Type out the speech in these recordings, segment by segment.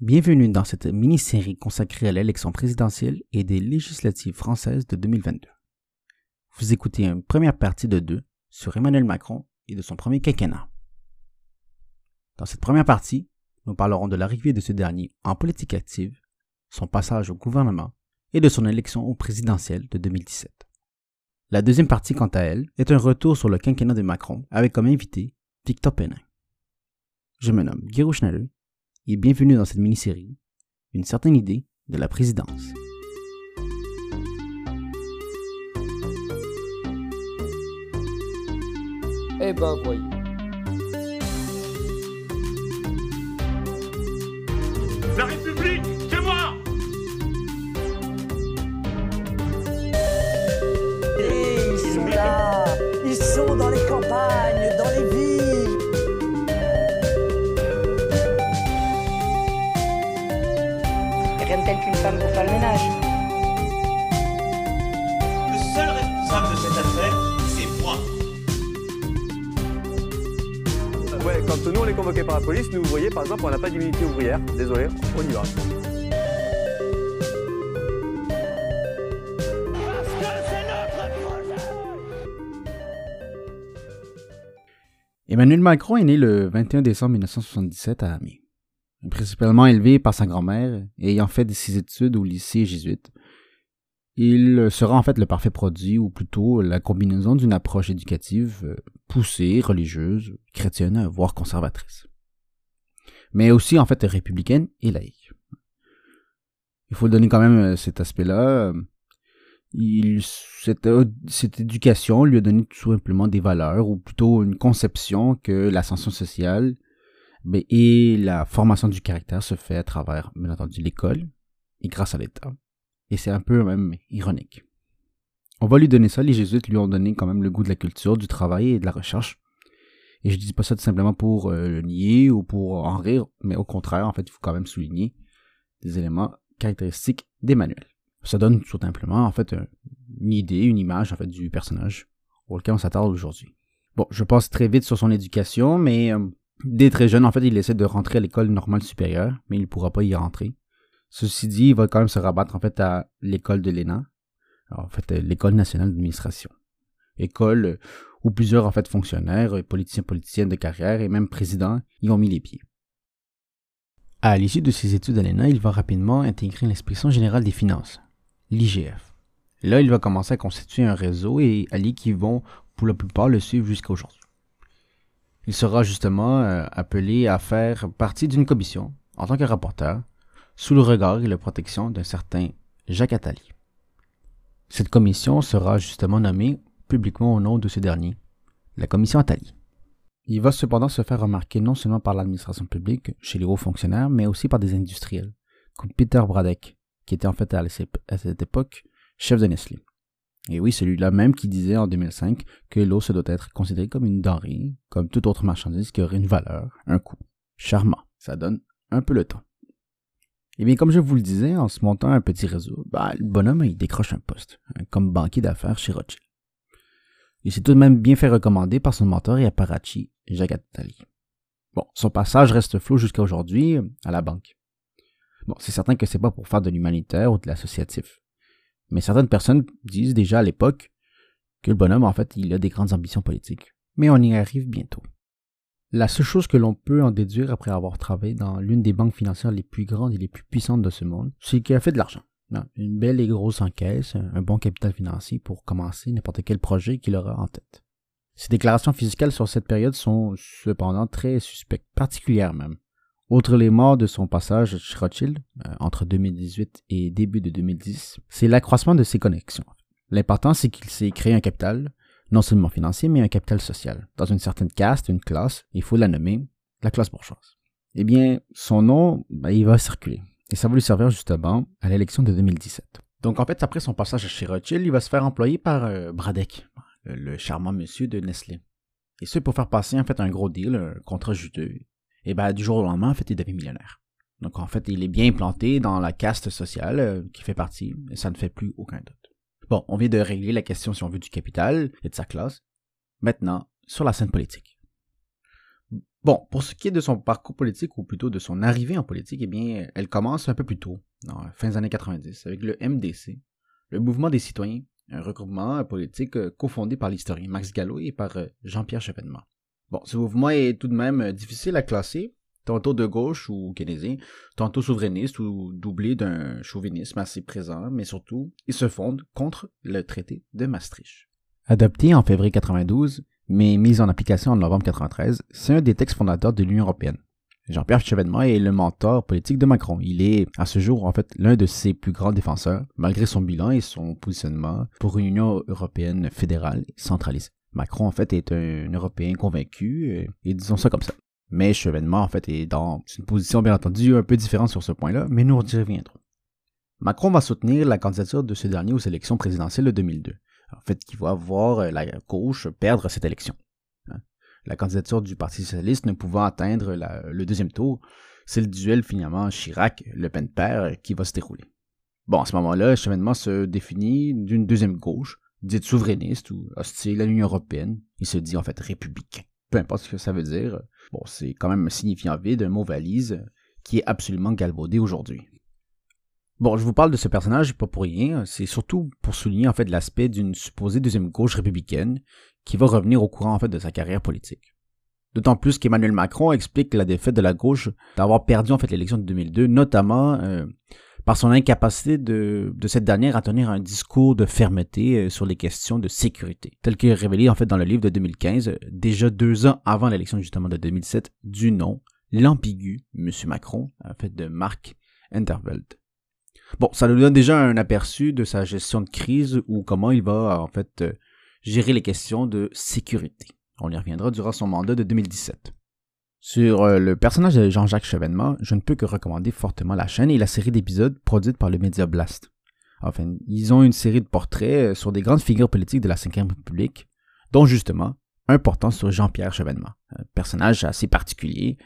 Bienvenue dans cette mini-série consacrée à l'élection présidentielle et des législatives françaises de 2022. Vous écoutez une première partie de deux sur Emmanuel Macron et de son premier quinquennat. Dans cette première partie, nous parlerons de l'arrivée de ce dernier en politique active, son passage au gouvernement et de son élection au présidentiel de 2017. La deuxième partie, quant à elle, est un retour sur le quinquennat de Macron avec comme invité Victor Pénin. Je me nomme Guillaume Schneider et bienvenue dans cette mini-série, une certaine idée de la présidence. Eh ben voyons. La République, c'est moi Et ils sont là Ils sont dans les campagnes, femme pour faire le ménage. Le seul responsable de cette affaire, c'est moi. Ouais, quand nous on est convoqué par la police, nous vous voyez par exemple on n'a pas d'immunité ouvrière, désolé, on y va. Emmanuel Macron est né le 21 décembre 1977 à Amiens. Principalement élevé par sa grand-mère ayant fait ses études au lycée jésuite, il sera en fait le parfait produit, ou plutôt la combinaison d'une approche éducative euh, poussée, religieuse, chrétienne, voire conservatrice. Mais aussi en fait républicaine et laïque. Il faut donner quand même euh, cet aspect-là. Cette, euh, cette éducation lui a donné tout simplement des valeurs, ou plutôt une conception que l'ascension sociale ben, et la formation du caractère se fait à travers, bien entendu, l'école et grâce à l'État. Et c'est un peu même ironique. On va lui donner ça, les jésuites lui ont donné quand même le goût de la culture, du travail et de la recherche. Et je dis pas ça tout simplement pour euh, le nier ou pour en rire, mais au contraire, en fait, il faut quand même souligner des éléments caractéristiques d'Emmanuel. Ça donne tout simplement, en fait, une idée, une image, en fait, du personnage auquel on s'attarde aujourd'hui. Bon, je passe très vite sur son éducation, mais euh, dès très jeune, en fait, il essaie de rentrer à l'école normale supérieure, mais il ne pourra pas y rentrer. Ceci dit, il va quand même se rabattre en fait à l'école de l'ENA, en fait l'école nationale d'administration, école où plusieurs en fait fonctionnaires, politiciens, politiciennes de carrière et même présidents y ont mis les pieds. À l'issue de ses études à l'ENA, il va rapidement intégrer l'inspection générale des finances, l'IGF. Là, il va commencer à constituer un réseau et alliés qui vont pour la plupart le suivre jusqu'à aujourd'hui. Il sera justement euh, appelé à faire partie d'une commission en tant que rapporteur sous le regard et la protection d'un certain Jacques Attali. Cette commission sera justement nommée publiquement au nom de ce dernier, la commission Attali. Il va cependant se faire remarquer non seulement par l'administration publique, chez les hauts fonctionnaires, mais aussi par des industriels, comme Peter Bradek, qui était en fait à cette époque chef de Nestlé. Et oui, celui-là même qui disait en 2005 que l'eau se doit être considérée comme une denrée, comme toute autre marchandise qui aurait une valeur, un coût. Charmant, ça donne un peu le temps. Et bien, comme je vous le disais, en se montant un petit réseau, bah, le bonhomme, il décroche un poste, hein, comme banquier d'affaires chez Rothschild. Il s'est tout de même bien fait recommander par son mentor et apparatchik, Jacques. Bon, son passage reste flou jusqu'à aujourd'hui à la banque. Bon, c'est certain que c'est pas pour faire de l'humanitaire ou de l'associatif. Mais certaines personnes disent déjà à l'époque que le bonhomme, en fait, il a des grandes ambitions politiques. Mais on y arrive bientôt. La seule chose que l'on peut en déduire après avoir travaillé dans l'une des banques financières les plus grandes et les plus puissantes de ce monde, c'est qu'il a fait de l'argent. Une belle et grosse encaisse, un bon capital financier pour commencer n'importe quel projet qu'il aura en tête. Ses déclarations fiscales sur cette période sont cependant très suspectes, particulières même. Outre les morts de son passage chez Rothschild, euh, entre 2018 et début de 2010, c'est l'accroissement de ses connexions. L'important, c'est qu'il s'est créé un capital, non seulement financier, mais un capital social. Dans une certaine caste, une classe, il faut la nommer la classe bourgeoise. Eh bien, son nom, ben, il va circuler. Et ça va lui servir justement à l'élection de 2017. Donc en fait, après son passage chez Rothschild, il va se faire employer par euh, Bradek, le, le, charmant monsieur de Nestlé. Et ce pour faire passer en fait un gros deal, un contrat juteux. Et ben du jour au lendemain, en fait, il devient millionnaire. Donc en fait, il est bien implanté dans la caste sociale euh, qui fait partie, et ça ne fait plus aucun doute. Bon, on vient de régler la question si on veut du capital et de sa classe. Maintenant, sur la scène politique. Bon, pour ce qui est de son parcours politique, ou plutôt de son arrivée en politique, eh bien, elle commence un peu plus tôt, dans fin des années 90, avec le MDC, le Mouvement des citoyens, un regroupement politique euh, cofondé par l'historien Max Gallo et par euh, Jean-Pierre Chevènement. Bon, ce mouvement est tout de même euh, difficile à classer, tantôt de gauche ou keynésien, tantôt souverainiste ou doublé d'un chauvinisme assez présent, mais surtout, il se fonde contre le traité de Maastricht. Adopté en février 92, mais mis en application en novembre 93, c'est un des textes fondateurs de l'Union européenne. Jean-Pierre Chevènement est le mentor politique de Macron. Il est, à ce jour, en fait, l'un de ses plus grands défenseurs, malgré son bilan et son positionnement pour une Union européenne fédérale et centralisée. Macron, en fait, est un Européen convaincu, et, et disons ça comme ça. Mais Chevènement, en fait, est dans une position, bien entendu, un peu différente sur ce point-là, mais nous y reviendrons. Macron va soutenir la candidature de ce dernier aux élections présidentielles de 2002. En fait, qui va voir la gauche perdre cette élection la candidature du Parti socialiste ne pouvant atteindre le deuxième tour, c'est le duel finalement Chirac-Le Pen père qui va se dérouler. Bon, à ce moment-là, cheminement se définit d'une deuxième gauche, dite souverainiste ou hostile à l'Union européenne. Il se dit en fait républicain. Peu importe ce que ça veut dire. Bon, c'est quand même un signifiant vide, un mot valise, qui est absolument galvaudé aujourd'hui. Bon, je vous parle de ce personnage pas pour rien, c'est surtout pour souligner en fait l'aspect d'une supposée deuxième gauche républicaine qui va revenir au courant en fait de sa carrière politique. D'autant plus qu'Emmanuel Macron explique la défaite de la gauche d'avoir perdu en fait l'élection de 2002, notamment euh, par son incapacité de, cette dernière à tenir un discours de fermeté euh, sur les questions de sécurité, tel qu'il est révélé en fait dans le livre de 2015, déjà deux ans avant l'élection justement de 2007, du nom l'ambigu Monsieur Macron, en fait de Marc Enterveld. Bon, ça nous donne déjà un aperçu de sa gestion de crise ou comment il va en fait euh, gérer les questions de sécurité. On y reviendra durant son mandat de 2017. Sur euh, le personnage de Jean-Jacques Chevènement, je ne peux que recommander fortement la chaîne et la série d'épisodes produite par le Média Blast. Enfin, ils ont une série de portraits euh, sur des grandes figures politiques de la Ve République, dont justement un portant sur Jean-Pierre Chevènement, un personnage assez particulier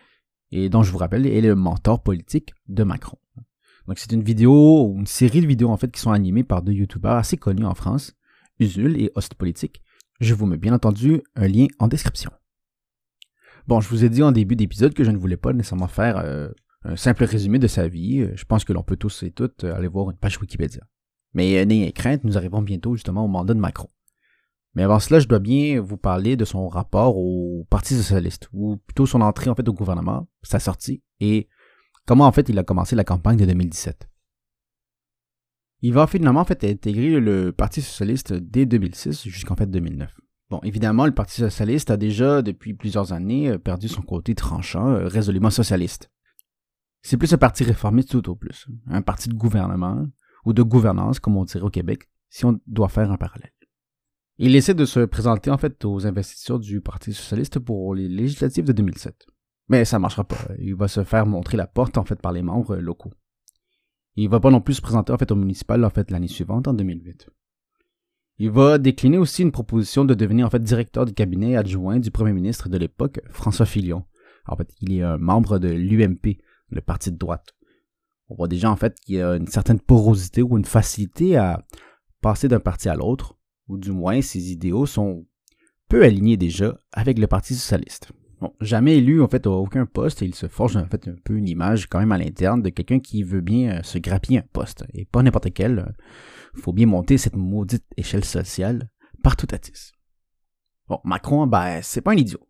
et dont je vous rappelle est le mentor politique de Macron. Donc c'est une vidéo une série de vidéos en fait qui sont animées par deux youtubeurs assez connus en France Usul et Host Politique. Je vous mets bien entendu un lien en description. Bon, je vous ai dit en début d'épisode que je ne voulais pas nécessairement faire euh, un simple résumé de sa vie. Je pense que l'on peut tous et toutes aller voir une page Wikipédia. Mais euh, n'ayez crainte, nous arrivons bientôt justement au mandat de Macron. Mais avant cela, je dois bien vous parler de son rapport au Parti socialiste, ou plutôt son entrée en fait au gouvernement, sa sortie, et comment en fait il a commencé la campagne de 2017. Il va finalement en fait intégrer le Parti socialiste dès 2006 jusqu'en fait 2009. Bon, évidemment, le Parti socialiste a déjà depuis plusieurs années euh, perdu son côté tranchant, euh, résolument socialiste. C'est plus un parti réformiste tout au plus, un parti de gouvernement ou de gouvernance comme on dirait au Québec, si on doit faire un parallèle. Il essaie de se présenter en fait aux investitures du Parti socialiste pour les législatives de 2007. Mais ça marchera pas. Il va se faire montrer la porte en fait par les membres locaux. Il va pas non plus se présenter en fait au municipal en fait l'année suivante en 2008. Il va décliner aussi une proposition de devenir en fait directeur du cabinet adjoint du premier ministre de l'époque, François Fillon. En fait, il est un membre de l'UMP, le parti de droite. On voit déjà en fait qu'il y a une certaine porosité ou une facilité à passer d'un parti à l'autre, ou du moins ses idéaux sont peu alignés déjà avec le Parti socialiste. Bon, jamais élu en fait à aucun poste et il se forge en fait un peu une image quand même à l'interne de quelqu'un qui veut bien euh, se grappiller un poste et pas n'importe quel. Il faut bien monter cette maudite échelle sociale partout à tis. Bon, Macron, ben c'est pas un idiot.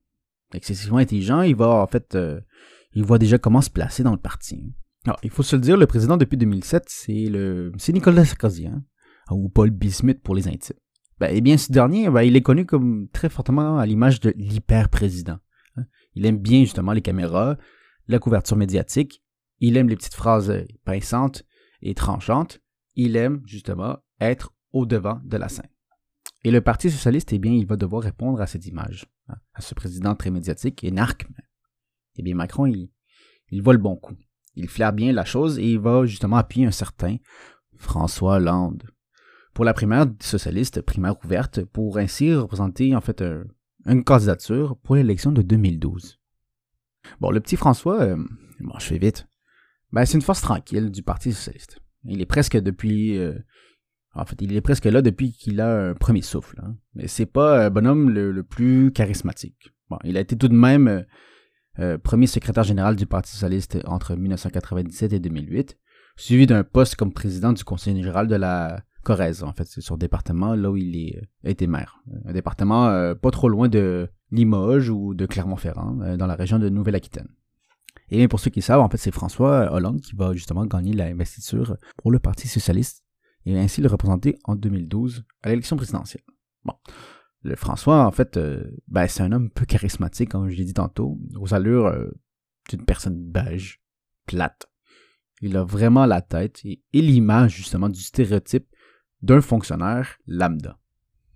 Excessivement intelligent, il va en fait, euh, il voit déjà comment se placer dans le parti. Alors, il faut se le dire, le président depuis 2007, c'est le, c'est Nicolas Sarkozy, hein, ou Paul Bismuth pour les intimes. Ben, eh bien, ce dernier, ben, il est connu comme très fortement à l'image de l'hyper-président. Il aime bien justement les caméras, la couverture médiatique. Il aime les petites phrases pinçantes et tranchantes. Il aime justement être au devant de la scène. Et le Parti socialiste, eh bien, il va devoir répondre à cette image, hein, à ce président très médiatique et narque. Eh bien, Macron, il, il voit le bon coup. Il flaire bien la chose et il va justement appuyer un certain François Hollande pour la primaire socialiste, primaire ouverte, pour ainsi représenter en fait un, une candidature pour l'élection de 2012. Bon, le petit François, euh, bon, je fais vite, ben, c'est une force tranquille du Parti socialiste. Il est presque depuis... Euh, en fait, il est presque là depuis qu'il a un premier souffle. Hein. Mais c'est pas un bonhomme le, plus charismatique. Bon, il a été tout de même... Euh, euh, premier secrétaire général du Parti socialiste entre 1997 et 2008, suivi d'un poste comme président du conseil général de la Corrèze. En fait, c'est son département là où il est, a été maire. Un département euh, pas trop loin de Limoges ou de Clermont-Ferrand, euh, dans la région de Nouvelle-Aquitaine. Et pour ceux qui savent, en fait, c'est François Hollande qui va justement gagner l'investiture pour le Parti socialiste et ainsi le représenter en 2012 à l'élection présidentielle. Bon. Le François, en fait, euh, ben, c'est un homme peu charismatique, comme je l'ai dit tantôt, aux allures euh, d'une personne beige, plate. Il a vraiment la tête et l'image, justement, du stéréotype d'un fonctionnaire lambda.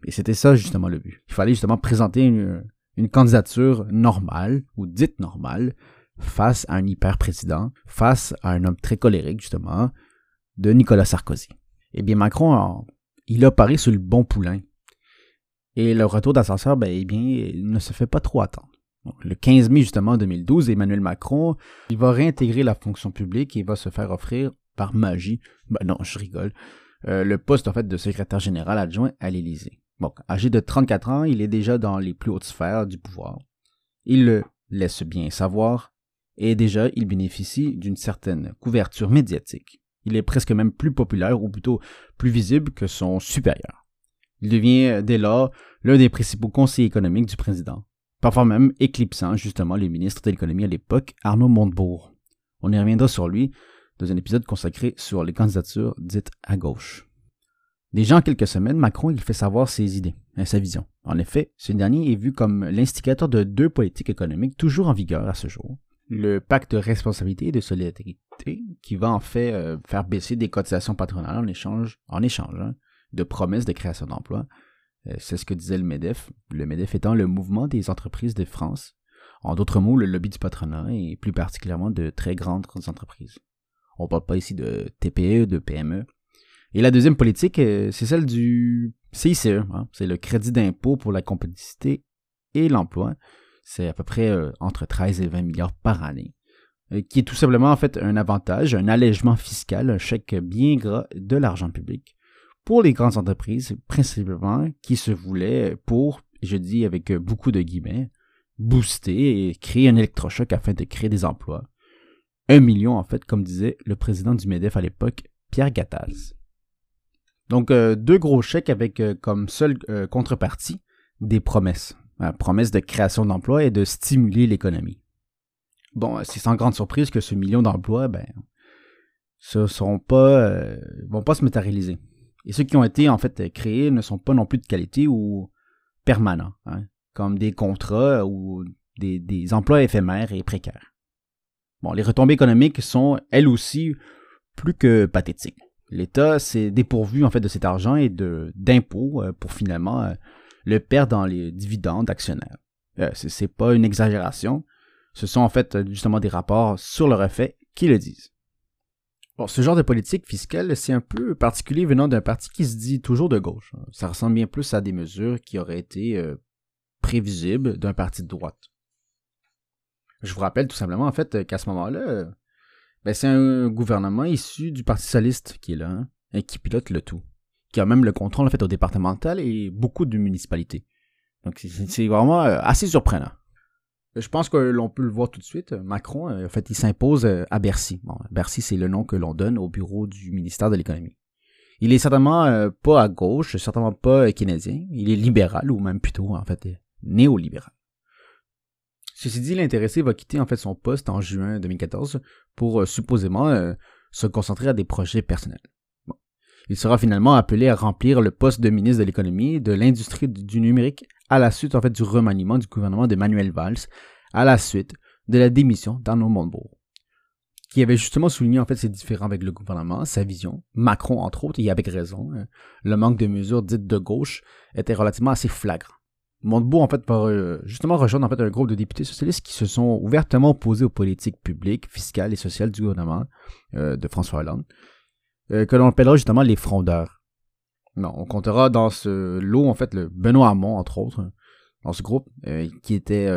Et c'était ça, justement, le but. Il fallait justement présenter une, candidature normale, ou dite normale, face à un hyper-président, face à un homme très colérique, justement, de Nicolas Sarkozy. Eh bien, Macron, il a pari sur le bon poulain. Et le retour d'ascenseur, ben, eh bien, il ne se fait pas trop attendre. Le 15 mai, justement, 2012, Emmanuel Macron, il va réintégrer la fonction publique et va se faire offrir par magie, ben non, je rigole, euh, le poste, en fait, de secrétaire général adjoint à l'Élysée. Bon, âgé de 34 ans, il est déjà dans les plus hautes sphères du pouvoir. Il le laisse bien savoir, et déjà, il bénéficie d'une certaine couverture médiatique. Il est presque même plus populaire, ou plutôt plus visible que son supérieur. Il devient dès lors l'un des principaux conseillers économiques du président, parfois même éclipsant justement le ministre de l'économie à l'époque, Arnaud Montebourg. On y reviendra sur lui dans un épisode consacré sur les candidatures dites à gauche. Déjà en quelques semaines, Macron il fait savoir ses idées et sa vision. En effet, ce dernier est vu comme l'instigateur de deux politiques économiques toujours en vigueur à ce jour. Le pacte de responsabilité et de solidarité, qui va en fait euh, faire baisser des cotisations patronales en échange, en échange hein, de promesses de création d'emplois. Euh, c'est ce que disait le MEDEF, le MEDEF étant le mouvement des entreprises de France. En d'autres mots, le lobby du patronat et plus particulièrement de très grandes entreprises. On parle pas ici de TPE, de PME. Et la deuxième politique, euh, c'est celle du CICE, hein. c'est le crédit d'impôt pour la compétitivité et l'emploi. C'est à peu près euh, entre 13 et 20 milliards par année, qui est tout simplement en fait un avantage, un allègement fiscal, un chèque bien gras de l'argent public pour les grandes entreprises, principalement, qui se voulaient pour, je dis avec beaucoup de guillemets, booster et créer un électrochoc afin de créer des emplois. Un million, en fait, comme disait le président du MEDEF à l'époque, Pierre Gattaz. Donc, euh, deux gros chèques avec euh, comme seule euh, contrepartie des promesses. promesses de création d'emplois et de stimuler l'économie. Bon, c'est sans grande surprise que ce million d'emplois, ben, ce seront pas, vont pas se matérialiser. Et ceux qui ont été en fait créés ne sont pas non plus de qualité ou permanents, hein, comme des contrats ou des, emplois éphémères et précaires. Bon, les retombées économiques sont elles aussi plus que pathétiques. L'État s'est dépourvu en fait de cet argent et d'impôts euh, pour finalement euh, le perdre dans les dividendes actionnaires. Euh, c'est pas une exagération. Ce sont en fait justement des rapports sur le refait qui le disent. Bon, ce genre de politique fiscale, c'est un peu particulier venant d'un parti qui se dit toujours de gauche. Ça ressemble bien plus à des mesures qui auraient été prévisibles d'un parti de droite. Je vous rappelle tout simplement en fait qu'à ce moment-là, ben, c'est un gouvernement issu du Parti socialiste qui est là hein, et qui pilote le tout, qui a même le contrôle en fait au départemental et beaucoup de municipalités. Donc c'est vraiment euh, assez surprenant. Je pense que l'on peut le voir tout de suite. Macron, euh, en fait, il s'impose euh, à Bercy. Bercy, c'est le nom que l'on donne au bureau du ministère de l'économie. Il est certainement euh, pas à gauche, certainement pas keynésien. Il est libéral ou même plutôt, en fait, néolibéral. Ceci dit, l'intéressé va quitter en fait son poste en juin 2014 pour supposément se concentrer à des projets personnels. Il sera finalement appelé à remplir le poste de ministre de l'économie de l'industrie du numérique à la suite en fait du remaniement du gouvernement de Manuel Valls, à la suite de la démission d'Arnaud Montebourg, qui avait justement souligné en fait ses différends avec le gouvernement, sa vision, Macron entre autres, et avec raison, hein. le manque de mesures dites de gauche était relativement assez flagrant. Montebourg en fait euh, justement rejoindre en fait un groupe de députés socialistes qui se sont ouvertement opposés aux politiques publiques, fiscales et sociales du gouvernement euh, de François Hollande, euh, que l'on appellera justement les frondeurs. Non, on comptera dans ce lot, en fait, le Benoît Hamon, entre autres, dans ce groupe, euh, qui était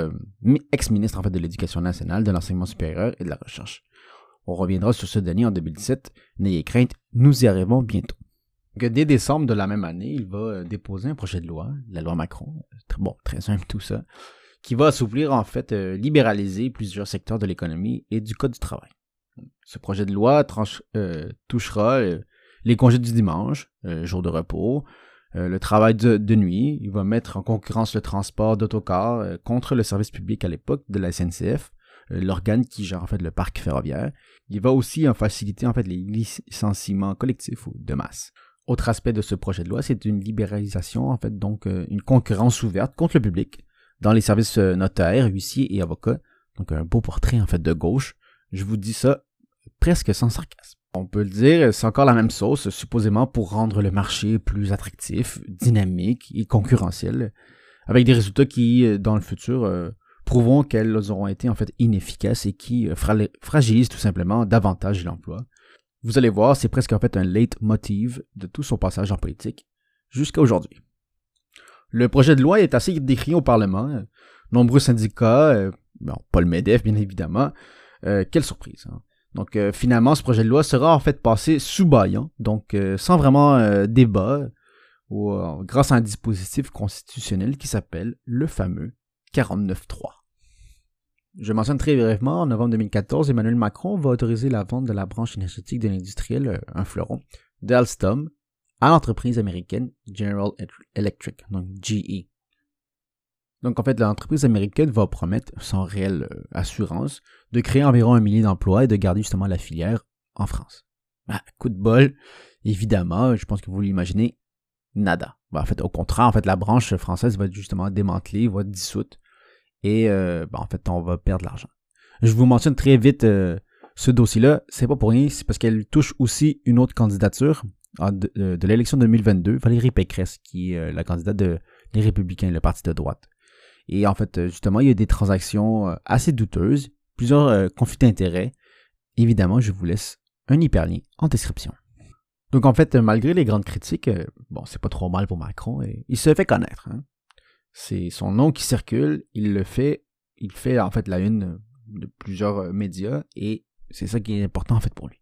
ex-ministre, en fait, de l'Éducation nationale, de l'enseignement supérieur et de la recherche. On reviendra sur ce dernier en 2017. N'ayez crainte, nous y arrivons bientôt. Dès décembre de la même année, il va euh, déposer un projet de loi, la loi Macron. Très, bon, simple tout ça, qui va assouplir, en fait, euh, libéraliser plusieurs secteurs de l'économie et du Code du travail. Ce projet de loi euh, touchera euh, les congés du dimanche, euh, jour de repos, euh, le travail de, nuit. Il va mettre en concurrence le transport d'autocars euh, contre le service public à l'époque de la SNCF, euh, l'organe qui gère en fait le parc ferroviaire. Il va aussi en faciliter en fait les licenciements collectifs ou de masse. Autre aspect de ce projet de loi, c'est une libéralisation, en fait, donc euh, une concurrence ouverte contre le public dans les services euh, notaires, huissiers et avocats. Donc un beau portrait en fait de gauche. Je vous dis ça presque sans sarcasme. On peut le dire, c'est encore la même sauce, supposément pour rendre le marché plus attractif, dynamique et concurrentiel, avec des résultats qui, euh, dans le futur, prouveront qu'elles auront été en fait inefficaces et qui fra- fragilisent tout simplement davantage l'emploi. Vous allez voir, c'est presque en fait un leitmotiv de tout son passage en politique jusqu'à aujourd'hui. Le projet de loi est assez décrit au Parlement. Nombreux syndicats, euh, bon, pas le MEDEF bien évidemment, euh, quelle surprise. hein. Donc euh, finalement, ce projet de loi sera en fait passé sous baillant, donc sans vraiment débat, grâce à un dispositif constitutionnel qui s'appelle le fameux 49.3. Je mentionne très brièvement, en novembre 2014, Emmanuel Macron va autoriser la vente de la branche énergétique de l'industriel, euh, un fleuron, d'Alstom, à l'entreprise américaine General Electric, donc GE. Donc en fait, l'entreprise américaine va promettre, sans réelle euh, assurance, de créer environ un millier d'emplois et de garder justement la filière en France. Ah, coup de bol, évidemment, je pense que vous l'imaginez, nada. Ben, en fait, au contraire, en fait, la branche française va être justement démantelée, va être dissoute, et euh, ben, en fait, on va perdre de l'argent. Je vous mentionne très vite euh, ce dossier-là, c'est pas pour rien, c'est parce qu'elle touche aussi une autre candidature en de, euh, de l'élection 2022, Valérie Pécresse, qui est euh, la candidate de les Républicains, le parti de droite. Et en fait, euh, justement, il y a des transactions assez douteuses, plusieurs conflits d'intérêts. Évidemment, je vous laisse un hyperlien en description. Donc en fait, malgré les grandes critiques, bon, c'est pas trop mal pour Macron, et il se fait connaître. hein. C'est son nom qui circule, il le fait, il fait en fait la une de plusieurs euh, médias, et c'est ça qui est important en fait pour lui.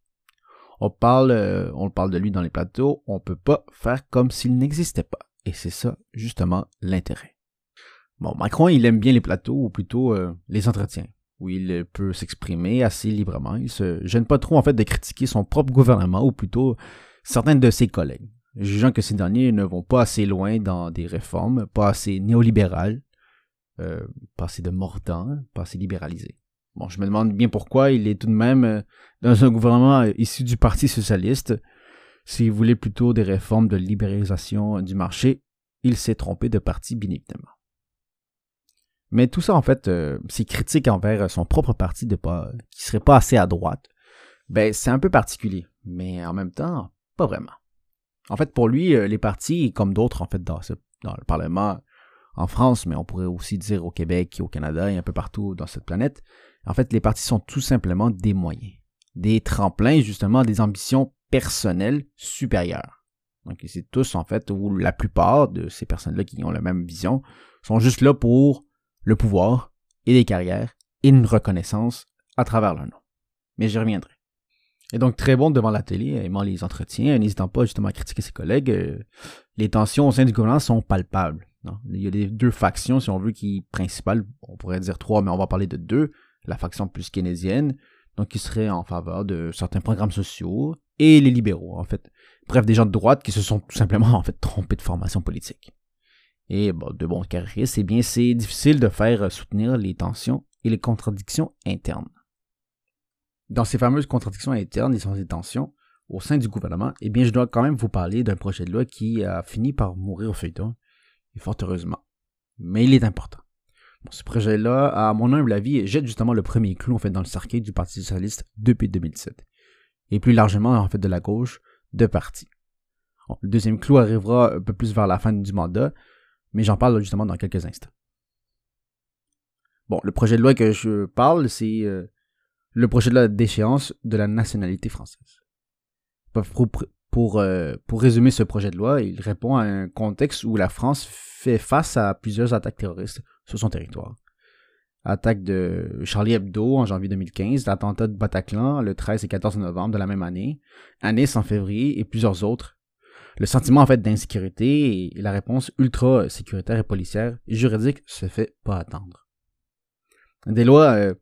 On parle, euh, on parle de lui dans les plateaux, on peut pas faire comme s'il n'existait pas. Et c'est ça, justement, l'intérêt. Bon, Macron, il aime bien les plateaux, ou plutôt euh, les entretiens, où il peut s'exprimer assez librement. Il se gêne pas trop, en fait, de critiquer son propre gouvernement, ou plutôt certains de ses collègues, jugeant que ces derniers ne vont pas assez loin dans des réformes, pas assez néolibérales, euh, pas assez de mordants, pas assez libéralisés. Bon, je me demande bien pourquoi il est tout de même euh, dans un gouvernement euh, issu du Parti socialiste. S'il voulait plutôt des réformes de libéralisation du marché, il s'est trompé de parti, bien évidemment. Mais tout ça, en fait, ces critiques envers son propre parti de pas, qui serait pas assez à droite, ben, c'est un peu particulier. Mais en même temps, pas vraiment. En fait, pour lui, euh, les partis, comme d'autres, en fait, dans, ce- le Parlement en France, mais on pourrait aussi dire au Québec, au Canada et un peu partout dans cette planète, en fait, les partis sont tout simplement des moyens. Des tremplins, justement, des ambitions personnelles supérieures. Donc, c'est tous, en fait, ou la plupart de ces personnes-là qui ont la même vision, sont juste là pour le pouvoir et des carrières et une reconnaissance à travers leur nom. Mais j'y reviendrai. Et donc, très bon devant la télé, aimant les entretiens, n'hésitant pas justement à critiquer ses collègues, euh, les tensions au sein du gouvernement sont palpables. Il y a des deux factions, si on veut, qui principales, on pourrait dire trois, mais on va parler de deux. La faction plus keynésienne, donc qui serait en faveur de certains programmes sociaux, et les libéraux, en fait. Bref, des gens de droite qui se sont tout simplement, en fait, trompés de formation politique. Et bon, de bons carriéristes, eh bien, c'est difficile de faire soutenir les tensions et les contradictions internes. Dans ces fameuses contradictions internes et sans tensions au sein du gouvernement, eh bien, je dois quand même vous parler d'un projet de loi qui a fini par mourir au feuilleton, et fort heureusement. Mais il est important. Ce projet-là, à mon humble avis, jette justement le premier clou en fait dans le cercueil du Parti socialiste depuis 2007, et plus largement en fait de la gauche de parti. Le deuxième clou arrivera un peu plus vers la fin du mandat, mais j'en parle justement dans quelques instants. Bon, le projet de loi que je parle, c'est euh, le projet de loi d'échéance de la nationalité française. Pour, pour, euh, pour résumer ce projet de loi, il répond à un contexte où la France fait face à plusieurs attaques terroristes sur son territoire. Attaque de Charlie Hebdo en janvier 2015, l'attentat de Bataclan le 13 et 14 novembre de la même année, à en février et plusieurs autres. Le sentiment en fait d'insécurité et la réponse ultra sécuritaire et policière et juridique se fait pas attendre. Des lois euh,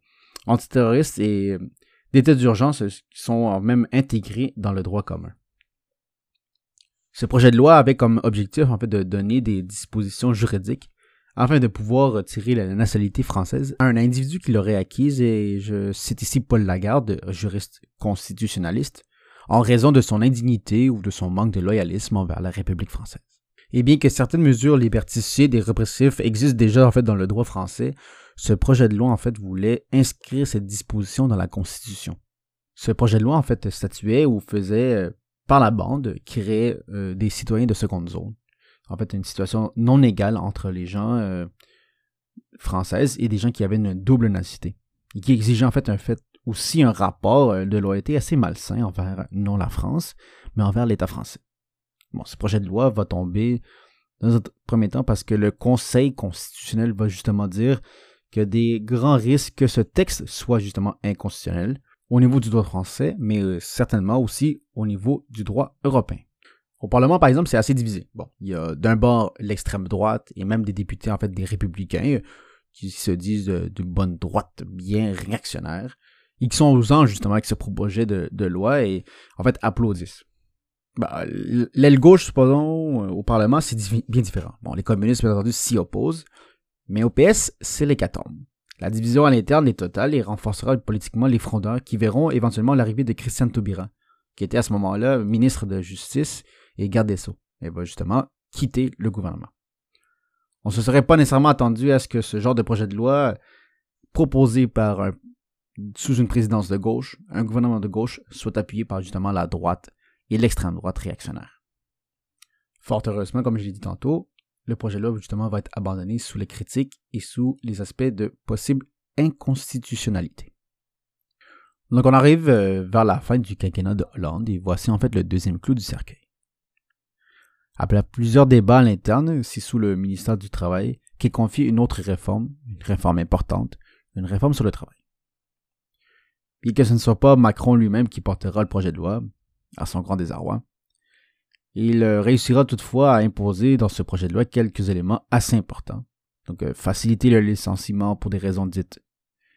antiterroristes et d'état d'urgence sont même intégrés dans le droit commun. Ce projet de loi avait comme objectif en fait de donner des dispositions juridiques afin de pouvoir retirer la nationalité française à un individu qui l'aurait acquise et je cite ici Paul Lagarde, juriste constitutionnaliste, en raison de son indignité ou de son manque de loyalisme envers la République française. Et bien que certaines mesures liberticides et répressives existent déjà en fait dans le droit français, ce projet de loi en fait voulait inscrire cette disposition dans la Constitution. Ce projet de loi en fait statuait ou faisait euh, par la bande créer euh, des citoyens de seconde zone. En fait, une situation non égale entre les gens euh, françaises et des gens qui avaient une double nationalité et qui exigeait en fait un fait aussi un rapport de loyauté assez malsain envers non la France, mais envers l'État français. Bon, ce projet de loi va tomber dans un premier temps parce que le Conseil constitutionnel va justement dire qu'il y a des grands risques que ce texte soit justement inconstitutionnel au niveau du droit français, mais euh, certainement aussi au niveau du droit européen. Au Parlement, par exemple, c'est assez divisé. Bon, il y a d'un bord l'extrême droite et même des députés, en fait, des républicains qui se disent d'une bonne droite bien réactionnaire et qui sont aux anges justement avec ce projet de, loi et en fait applaudissent. Bah, L'aile gauche, supposons, au Parlement, c'est bien différent. Bon, les communistes, bien entendu, s'y opposent, mais au PS, c'est l'hécatombe. La division à l'interne est totale et renforcera politiquement les frondeurs qui verront éventuellement l'arrivée de Christiane Taubira, qui était à ce moment-là ministre de Justice et garde des Sceaux, et va justement quitter le gouvernement. On ne se serait pas nécessairement attendu à ce que ce genre de projet de loi proposé par sous une présidence de gauche, un gouvernement de gauche, soit appuyé par justement la droite et l'extrême droite réactionnaire. Fort heureusement, comme je l'ai dit tantôt, le projet de loi justement va être abandonné sous les critiques et sous les aspects de possible inconstitutionnalité. Donc on arrive euh, vers la fin du quinquennat de Hollande et voici en fait le deuxième clou du cercueil. Après plusieurs débats à l'interne, c'est sous le ministère du Travail qu'est confiée une autre réforme, une réforme importante, une réforme sur le travail. Et que ce ne soit pas Macron lui-même qui portera le projet de loi, à son grand désarroi, il euh, réussira toutefois à imposer dans ce projet de loi quelques éléments assez importants. Donc, euh, faciliter le licenciement pour des raisons dites,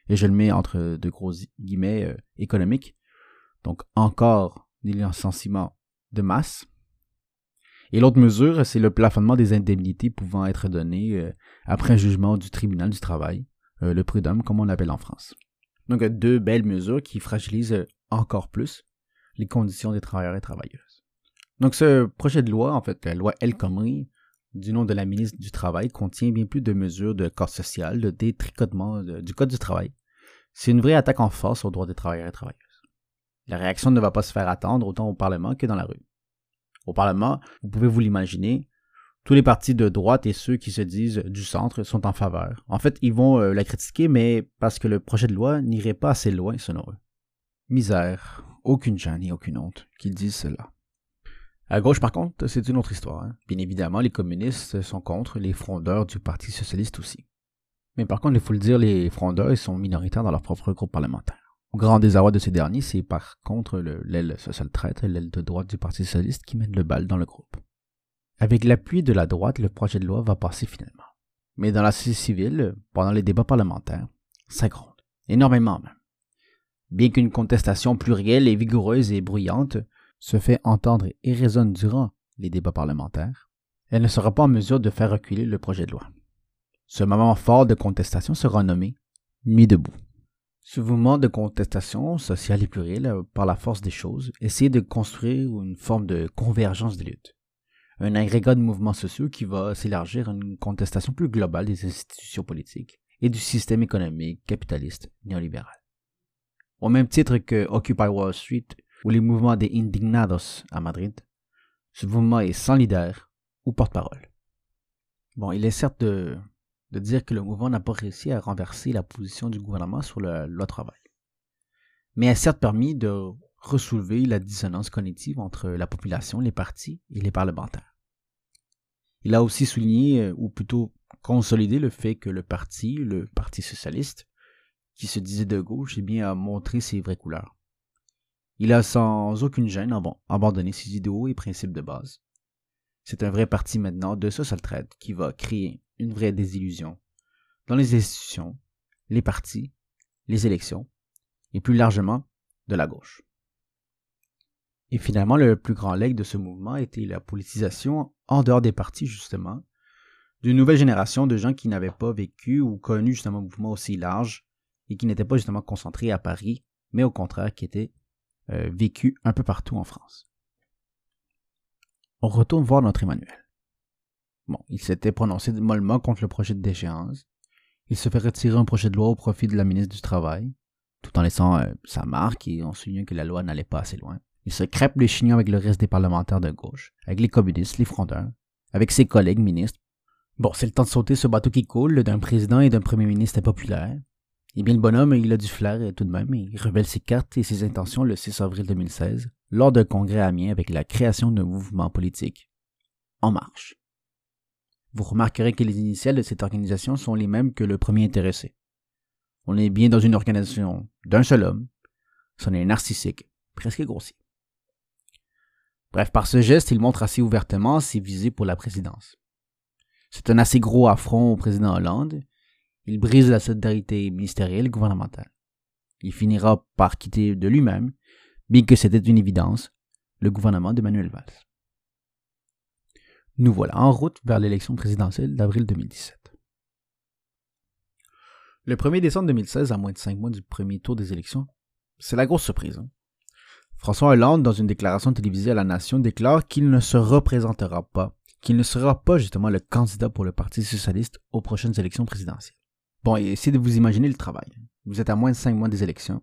et je le mets entre de gros guillemets, euh, économiques. Donc, encore des licenciements de masse. Et l'autre mesure, c'est le plafonnement des indemnités pouvant être données après un jugement du tribunal du travail, le prud'homme comme on l'appelle en France. Donc, deux belles mesures qui fragilisent encore plus les conditions des travailleurs et travailleuses. Donc ce projet de loi, en fait, la loi El Khomri, du nom de la ministre du Travail, contient bien plus de mesures de corps social, de détricotement du Code du travail. C'est une vraie attaque en force aux droits des travailleurs et travailleuses. La réaction ne va pas se faire attendre autant au Parlement que dans la rue. Au Parlement, vous pouvez vous l'imaginer, tous les partis de droite et ceux qui se disent du centre sont en faveur. En fait, ils vont euh, la critiquer, mais parce que le projet de loi n'irait pas assez loin selon eux. Misère, aucune gêne et aucune honte qu'ils disent cela. À gauche, par contre, c'est une autre histoire. Hein. Bien évidemment, les communistes sont contre, les frondeurs du Parti socialiste aussi. Mais par contre, il faut le dire, les frondeurs sont minoritaires dans leur propre groupe parlementaire. Au grand désarroi de ces derniers, c'est par contre l'aile sociale traître et l'aile de droite du Parti socialiste qui mène le bal dans le groupe. Avec l'appui de la droite, le projet de loi va passer finalement. Mais dans la société civile, pendant les débats parlementaires, ça gronde. Énormément même. Bien qu'une contestation plurielle et vigoureuse et bruyante se fait entendre et résonne durant les débats parlementaires, elle ne sera pas en mesure de faire reculer le projet de loi. Ce moment fort de contestation sera nommé Nuit debout. Ce mouvement de contestation sociale et plurielle, par la force des choses, essaie de construire une forme de convergence des luttes. Un agrégat de mouvements sociaux qui va s'élargir à une contestation plus globale des institutions politiques et du système économique capitaliste néolibéral. Au même titre que Occupy Wall Street ou les mouvements des Indignados à Madrid, ce mouvement est sans leader ou porte-parole. Bon, il est certes de, dire que le mouvement n'a pas réussi à renverser la position du gouvernement sur la loi travail, mais a certes permis de ressoulever la dissonance cognitive entre la population, les partis et les parlementaires. Il a aussi souligné, euh, ou plutôt consolidé le fait que le parti, le Parti socialiste, qui se disait de gauche, eh bien, a montré ses vraies couleurs. Il a sans aucune gêne abandonné ses idéaux et principes de base. C'est un vrai parti maintenant de social trade qui va créer une vraie désillusion dans les institutions, les partis, les élections, et plus largement, de la gauche. Et finalement, le plus grand leg de ce mouvement était la politisation, en dehors des partis justement, d'une nouvelle génération de gens qui n'avaient pas vécu ou connu justement un mouvement aussi large et qui n'étaient pas justement concentrés à Paris, mais au contraire qui étaient euh, vécus un peu partout en France. On retourne voir notre Emmanuel. Bon, il s'était prononcé mollement contre le projet de déchéance. Il se fait retirer un projet de loi au profit de la ministre du Travail, tout en laissant euh, sa marque et en soulignant que la loi n'allait pas assez loin. Il se crêpe les chignons avec le reste des parlementaires de gauche, avec les communistes, les frondeurs, avec ses collègues ministres. Bon, c'est le temps de sauter ce bateau qui coule d'un président et d'un premier ministre impopulaire. Eh bien, le bonhomme, il a du flair euh, tout de même, il révèle ses cartes et ses intentions le 6 avril 2016, lors d'un congrès à Amiens avec la création d'un mouvement politique. En marche. Vous remarquerez que les initiales de cette organisation sont les mêmes que le premier intéressé. On est bien dans une organisation d'un seul homme, son est narcissique, presque grossier. Bref, par ce geste, il montre assez ouvertement ses visées pour la présidence. C'est un assez gros affront au président Hollande. Il brise la solidarité ministérielle et gouvernementale. Il finira par quitter de lui-même, bien que c'était une évidence, le gouvernement d'Emmanuel Valls. Nous voilà en route vers l'élection présidentielle d'avril 2017. Le 1er décembre 2016, à moins de cinq mois du premier tour des élections, c'est la grosse surprise. Hein. François Hollande, dans une déclaration télévisée à la Nation, déclare qu'il ne se représentera pas, qu'il ne sera pas justement le candidat pour le Parti socialiste aux prochaines élections présidentielles. Bon, essayez de vous imaginer le travail. Vous êtes à moins de cinq mois des élections.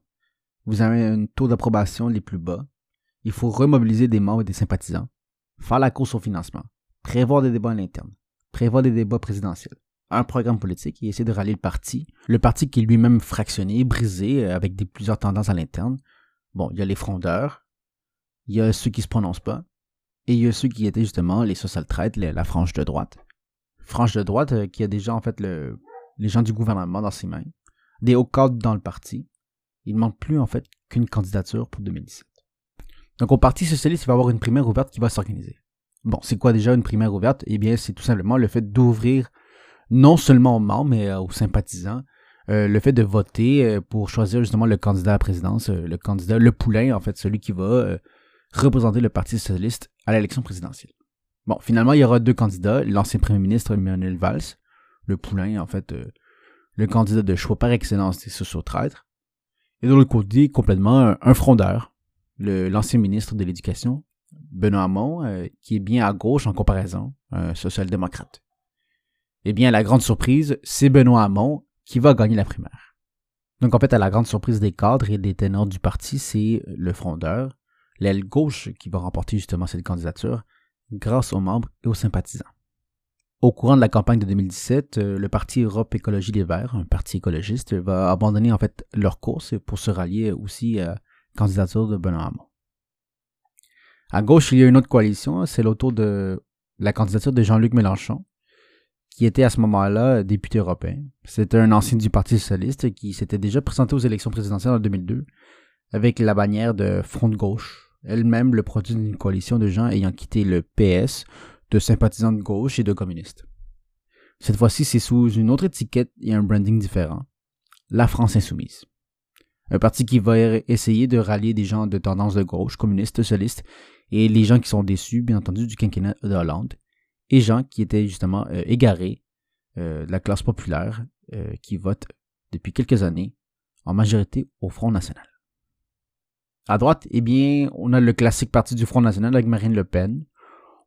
Vous avez un taux d'approbation les plus bas. Il faut remobiliser des membres et des sympathisants. Faire la course au financement. Prévoir des débats à l'interne. Prévoir des débats présidentiels. Un programme politique et essayer de rallier le parti. Le parti qui est lui-même fractionné, brisé, euh, avec des, plusieurs tendances à l'interne Bon, il y a les frondeurs, il y a ceux qui se prononcent pas, et il y a ceux qui étaient justement les social traites, la frange de droite. Frange de droite euh, qui a déjà en fait le, les gens du gouvernement dans ses mains, des hauts cadres dans le parti. Il ne manque plus en fait qu'une candidature pour 2017. Donc au Parti socialiste, il va y avoir une primaire ouverte qui va s'organiser. Bon, c'est quoi déjà une primaire ouverte? Eh bien, c'est tout simplement le fait d'ouvrir non seulement aux membres, mais euh, aux sympathisants, euh, le fait de voter euh, pour choisir justement le candidat à la présidence, le candidat, le poulain en fait, celui qui va représenter le Parti socialiste à l'élection présidentielle. Bon, finalement, il y aura deux candidats, l'ancien premier ministre Emmanuel Valls, le poulain en fait, le candidat de choix par excellence des sociaux-traîtres, et de l'autre côté, complètement un, frondeur, l'ancien ministre de l'Éducation, Benoît Hamon, qui est bien à gauche en comparaison, un social-démocrate. Eh bien, la grande surprise, c'est Benoît Hamon qui va gagner la primaire. Donc en fait, à la grande surprise des cadres et des ténors du parti, c'est le frondeur, l'aile gauche qui va remporter justement cette candidature grâce aux membres et aux sympathisants. Au courant de la campagne de 2017, euh, le parti Europe Écologie Les Verts, un parti écologiste, va abandonner en fait leur course pour se rallier aussi à la candidature de Benoît Hamon. À gauche, il y a une autre coalition, c'est l'autour de la candidature de Jean-Luc Mélenchon, qui était à ce moment-là député européen. C'était un ancien du Parti socialiste qui s'était déjà présenté aux élections présidentielles en 2002 avec la bannière de Front de gauche, elle-même le produit d'une coalition de gens ayant quitté le PS, de sympathisants de gauche et de communistes. Cette fois-ci, c'est sous une autre étiquette et un branding différent. La France insoumise. Un parti qui va essayer de rallier des gens de tendance de gauche, communistes, socialistes, et les gens qui sont déçus, bien entendu, du quinquennat de Hollande, et gens qui étaient justement euh, égarés euh, de la classe populaire euh, qui vote depuis quelques années en majorité au Front National. À droite, eh bien, on a le classique parti du Front National avec Marine Le Pen.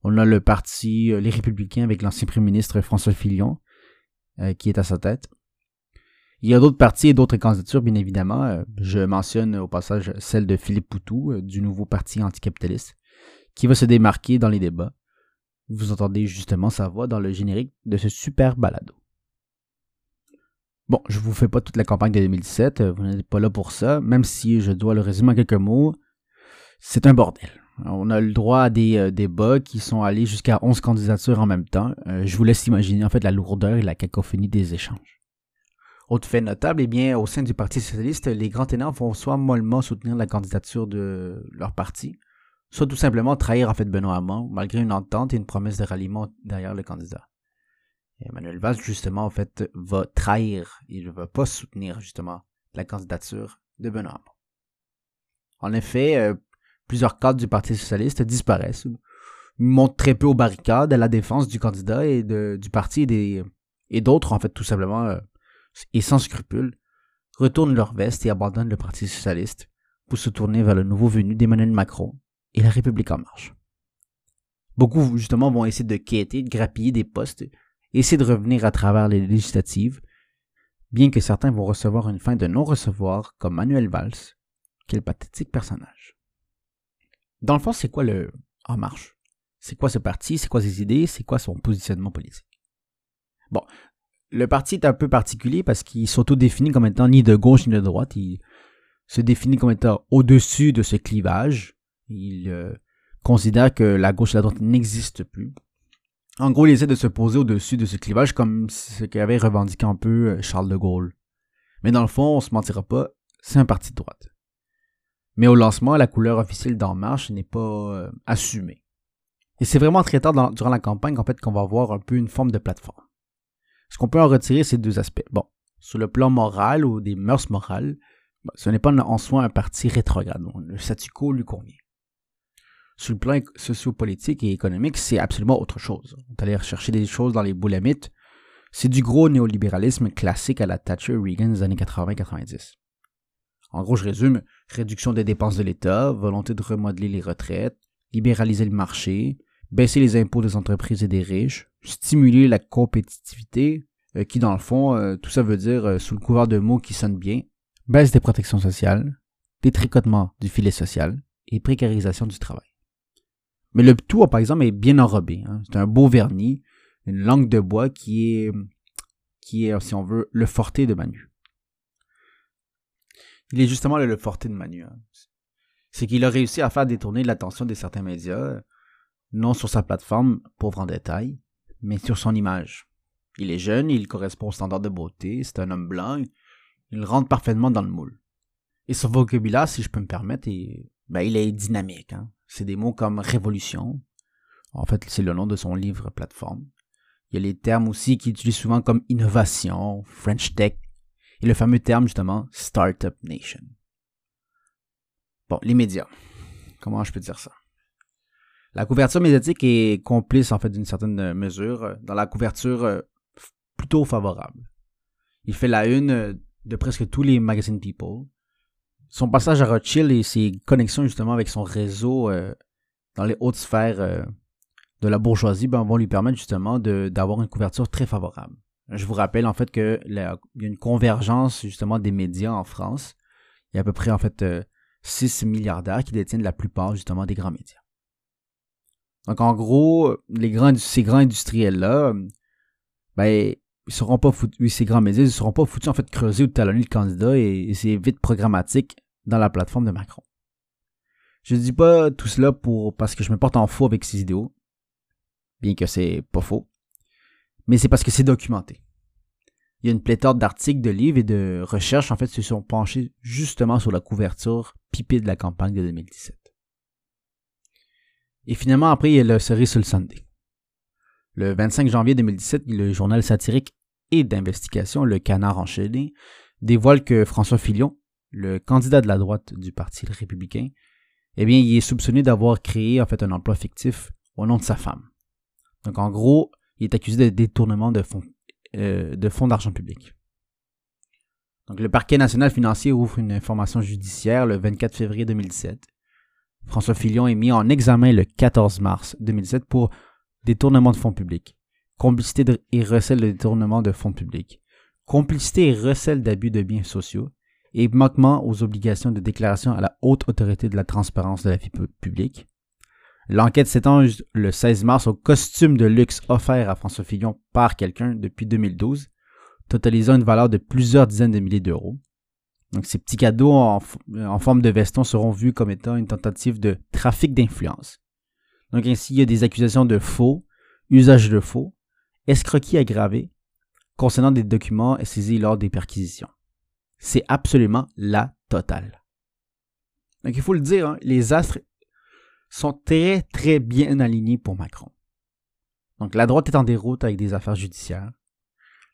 On a le parti Les Républicains avec l'ancien Premier ministre François Fillon, qui est à sa tête. Il y a d'autres partis et d'autres candidatures, bien évidemment. Je mentionne au passage celle de Philippe Poutou, du nouveau parti anticapitaliste, qui va se démarquer dans les débats vous entendez justement sa voix dans le générique de ce super balado. Bon, je vous fais pas toute la campagne de 2017, vous n'êtes pas là pour ça, même si je dois le résumer en quelques mots, c'est un bordel. On a le droit à des euh, débats qui sont allés jusqu'à 11 candidatures en même temps. Euh, je vous laisse imaginer en fait la lourdeur et la cacophonie des échanges. Autre fait notable, eh bien, au sein du Parti socialiste, les grands ténors vont soit mollement soutenir la candidature de leur parti, soit tout simplement trahir en fait Benoît Hamon, malgré une entente et une promesse de ralliement derrière le candidat. Et Manuel Valls, justement, en fait, va trahir, il ne va pas soutenir, justement, la candidature de Benoît Hamon. En effet, euh, plusieurs cadres du Parti socialiste disparaissent, montent très peu aux barricades à la défense du candidat et du parti et d'autres, en fait, tout simplement, euh, et sans scrupules, retournent leur veste et abandonnent le Parti socialiste pour se tourner vers le nouveau venu d'Emmanuel Macron et la République en marche. Beaucoup, justement, vont essayer de quêter, de grappiller des postes, essayer de revenir à travers les législatives, bien que certains vont recevoir une fin de non-recevoir, comme Manuel Valls. Quel pathétique personnage. Dans le fond, c'est quoi le En Marche? C'est quoi ce parti? C'est quoi ses idées? C'est quoi son positionnement politique? Bon, le parti est un peu particulier parce qu'il s'auto-définit comme étant ni de gauche ni de droite. Il se définit comme étant au-dessus de ce clivage. Il euh, considère que la gauche et la droite n'existent plus. En gros, il essaie de se poser au-dessus de ce clivage comme ce qu'avait revendiqué un peu euh, Charles de Gaulle. Mais dans le fond, on se mentira pas, c'est un parti de droite. Mais au lancement, la couleur officielle d'En Marche n'est pas euh, assumée. Et c'est vraiment très tard durant la campagne en fait qu'on va voir un peu une forme de plateforme. Ce qu'on peut en retirer, c'est deux aspects. Bon, sur le plan moral ou des mœurs morales, ce n'est pas en soi un parti rétrograde. le statu quo lui convient. Sur le plan sociopolitique et économique, c'est absolument autre chose. On est allé rechercher des choses dans les boulamites. C'est du gros néolibéralisme classique à la Thatcher-Reagan des années 80-90. En gros, je résume, réduction des dépenses de l'État, volonté de remodeler les retraites, libéraliser le marché, baisser les impôts des entreprises et des riches, stimuler la compétitivité, euh, qui dans le fond, euh, tout ça veut dire, euh, sous le couvert de mots qui sonnent bien, baisse des protections sociales, détricotement du filet social et précarisation du travail. Mais le tout, par exemple, est bien enrobé. Hein. C'est un beau vernis, une langue de bois qui est, qui est, si on veut, le forté de Manu. Il est justement le, forté de Manu. Hein. C'est qu'il a réussi à faire détourner l'attention de certains médias, non sur sa plateforme, pauvre en détail, mais sur son image. Il est jeune, il correspond au standard de beauté, c'est un homme blanc, il rentre parfaitement dans le moule. Et son vocabulaire, si je peux me permettre, ben, il est dynamique. Hein. C'est des mots comme révolution. En fait, c'est le nom de son livre plateforme. Il y a les termes aussi qu'il utilise souvent comme innovation, French Tech, et le fameux terme justement Startup Nation. Bon, les médias. Comment je peux dire ça? La couverture médiatique est complice en fait d'une certaine mesure dans la couverture euh, plutôt favorable. Il fait la une euh, de presque tous les magazines People. Son passage à Rothschild et ses connexions justement avec son réseau euh, dans les hautes sphères de la bourgeoisie ben, vont lui permettre justement d'avoir une couverture très favorable. Je vous rappelle en fait qu'il y a une convergence justement des médias en France. Il y a à peu près en fait 6 milliardaires qui détiennent la plupart justement des grands médias. Donc en gros, ces grands industriels-là, ben, ils seront pas foutus, ces grands médias, ils seront pas foutus en fait creuser ou de talonner le candidat et, c'est vite programmatique dans la plateforme de Macron. Je dis pas tout cela pour parce que je me porte en faux avec ces idéaux, bien que c'est pas faux, mais c'est parce que c'est documenté. Il y a une pléthore d'articles, de livres et de recherches en fait se sont penchés justement sur la couverture pipée de la campagne de 2017. Et finalement, après, il y a le cerise sur le Sunday. Le 25 janvier 2017, le journal satirique et d'investigation, Le Canard enchaîné, dévoile que François Fillon, le candidat de la droite du Parti républicain, eh bien, il est soupçonné d'avoir créé en fait un emploi fictif au nom de sa femme. Donc, en gros, il est accusé de détournement de fonds euh, d'argent public. Le parquet national financier ouvre une information judiciaire le 24 février 2017 François Fillon est mis en examen le 14 mars 2007 pour détournement de fonds publics, complicité et recel de détournement de fonds publics, complicité et recel d'abus de biens sociaux et manquement aux obligations de déclaration à la haute autorité de la transparence de la vie publique. L'enquête s'étend le 16 mars au costume de luxe offert à François Fillon par quelqu'un depuis 2012, totalisant une valeur de plusieurs dizaines de milliers d'euros. Donc ces petits cadeaux en, forme de veston seront vus comme étant une tentative de trafic d'influence. Donc ainsi, il y a des accusations de faux, usage de faux, escroquerie aggravée concernant des documents saisis lors des perquisitions. C'est absolument la totale. Donc il faut le dire, hein, les astres sont très très bien alignés pour Macron. Donc la droite est en déroute avec des affaires judiciaires.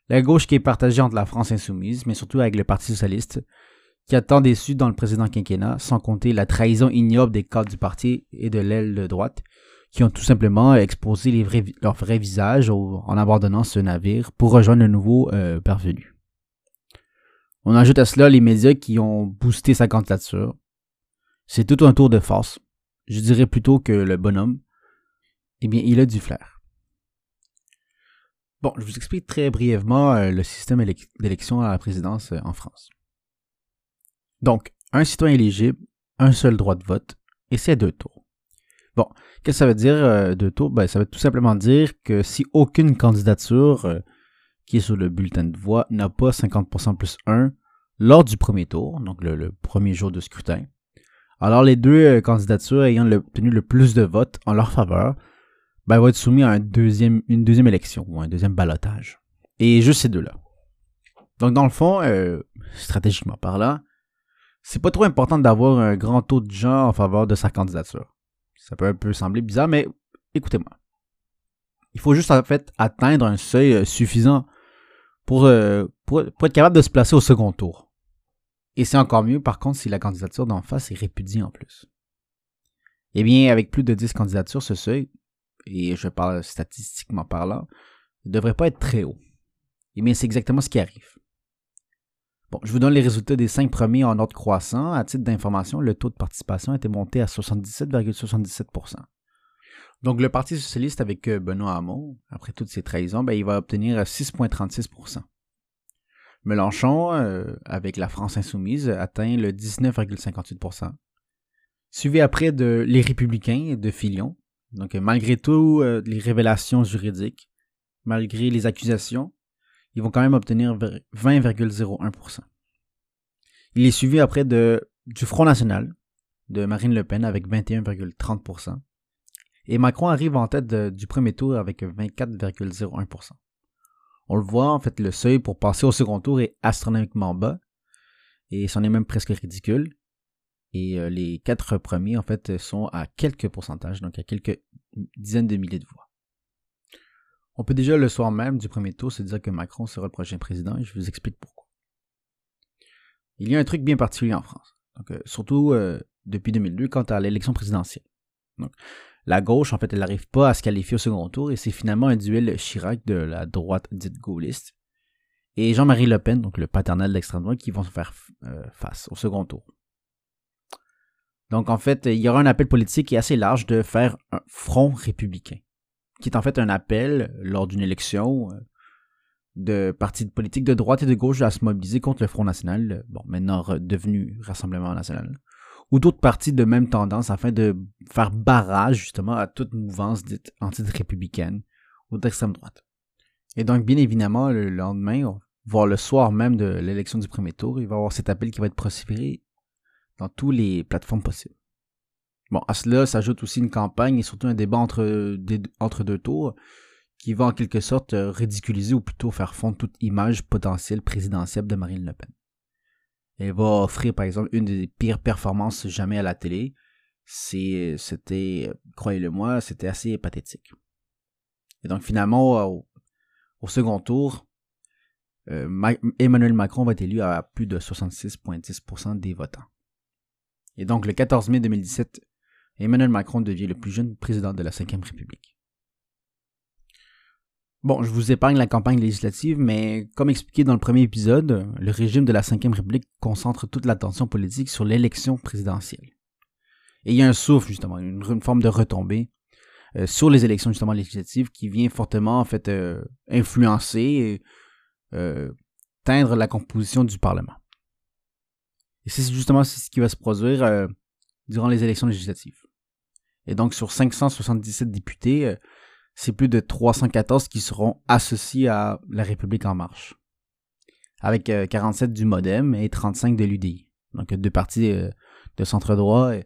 La gauche qui est partagée entre la France insoumise, mais surtout avec le Parti socialiste, qui a tant déçu dans le précédent quinquennat, sans compter la trahison ignoble des cadres du parti et de l'aile de droite, qui ont tout simplement exposé vrais, leur vrai visage en abandonnant ce navire pour rejoindre le nouveau euh, parvenu. On ajoute à cela les médias qui ont boosté sa candidature. C'est tout un tour de force. Je dirais plutôt que le bonhomme, eh bien, il a du flair. Bon, je vous explique très brièvement euh, le système élec- d'élection à la présidence euh, en France. Donc, un citoyen éligible, un seul droit de vote, et c'est deux tours. Bon, qu'est-ce que ça veut dire euh, deux tours? Ben, ça veut tout simplement dire que si aucune candidature qui est sur le bulletin de voix n'a pas 50% plus 1 lors du premier tour, donc le premier jour de scrutin, alors les deux euh, candidatures ayant obtenu le plus de votes en leur faveur ben, vont être soumis à une deuxième élection ou un deuxième ballottage. Et juste ces deux-là. Donc dans le fond, euh, stratégiquement parlant, c'est pas trop important d'avoir un grand taux de gens en faveur de sa candidature. Ça peut un peu sembler bizarre, mais écoutez-moi. Il faut juste en fait atteindre un seuil euh, suffisant pour être capable de se placer au second tour. Et c'est encore mieux par contre si la candidature d'en face est répudiée en plus. Eh bien, avec plus de 10 candidatures, ce seuil, et je parle statistiquement parlant, ne devrait pas être très haut. Eh bien, c'est exactement ce qui arrive. Bon, je vous donne les résultats des cinq premiers en ordre croissant. À titre d'information, le taux de participation était monté à 77,77%. Donc, le Parti socialiste avec euh, Benoît Hamon, après toutes ces trahisons, ben, il va obtenir 6,36%. Mélenchon, euh, avec la France insoumise, atteint le 19,58%. Suivi après de Les Républicains de Filion. Donc, euh, malgré tout, euh, les révélations juridiques, malgré les accusations, ils vont quand même obtenir 20,01%. Il est suivi après de, du Front National, de Marine Le Pen avec 21,30%. Et Macron arrive en tête du premier tour avec 24,01%. On le voit, en fait, le seuil pour passer au second tour est astronomiquement bas, et c'en est même presque ridicule. Et euh, les quatre premiers, en fait, sont à quelques pourcentages, donc à quelques dizaines de milliers de voix. On peut déjà le soir même du premier tour se dire que Macron sera le prochain président et je vous explique pourquoi. Il y a un truc bien particulier en France, euh, surtout euh, depuis 2002 quant à l'élection présidentielle. La gauche, en fait, elle n'arrive pas à se qualifier au second tour et c'est finalement un duel Chirac de la droite dite gaulliste et Jean-Marie Le Pen, donc le paternel de l'extrême droite, qui vont se faire euh, face au second tour. Donc, en fait, il y aura un appel politique qui assez large de faire un front républicain qui est en fait un appel lors d'une élection euh, de partis politiques de droite et de gauche à se mobiliser contre le Front National, bon, maintenant devenu Rassemblement National, ou d'autres partis de même tendance afin de faire barrage justement à toute mouvance dite anti-républicaine ou d'extrême droite. Et donc, bien évidemment, le lendemain, voire le soir même de l'élection du premier tour, il va y avoir cet appel qui va être procédé dans toutes les plateformes possibles. Bon, à cela s'ajoute aussi une campagne et surtout un débat entre, entre deux tours qui va en quelque sorte ridiculiser ou plutôt faire fondre toute image potentielle présidentielle de Marine Le Pen. Elle va offrir par exemple une des pires performances jamais à la télé. C'était, croyez-le moi, c'était assez pathétique. Et donc finalement, au, second tour, euh, Ma- Emmanuel Macron va être élu à plus de 66,10% des votants. Et donc le 14 mai 2017, Emmanuel Macron devient le plus jeune président de la Ve République. Bon, je vous épargne la campagne législative, mais comme expliqué dans le premier épisode, le régime de la Ve République concentre toute l'attention politique sur l'élection présidentielle. Et il y a un souffle, justement, une, forme de retombée euh, sur les élections, justement, législatives qui vient fortement, en fait, euh, influencer et euh, teindre la composition du Parlement. Et c'est justement ce qui va se produire durant les élections législatives. Et donc, sur 577 députés, c'est plus de 314 qui seront associés à la République en marche. Avec euh, 47 du Modem et 35 de l'UDI. Donc, deux partis euh, de centre-droit euh,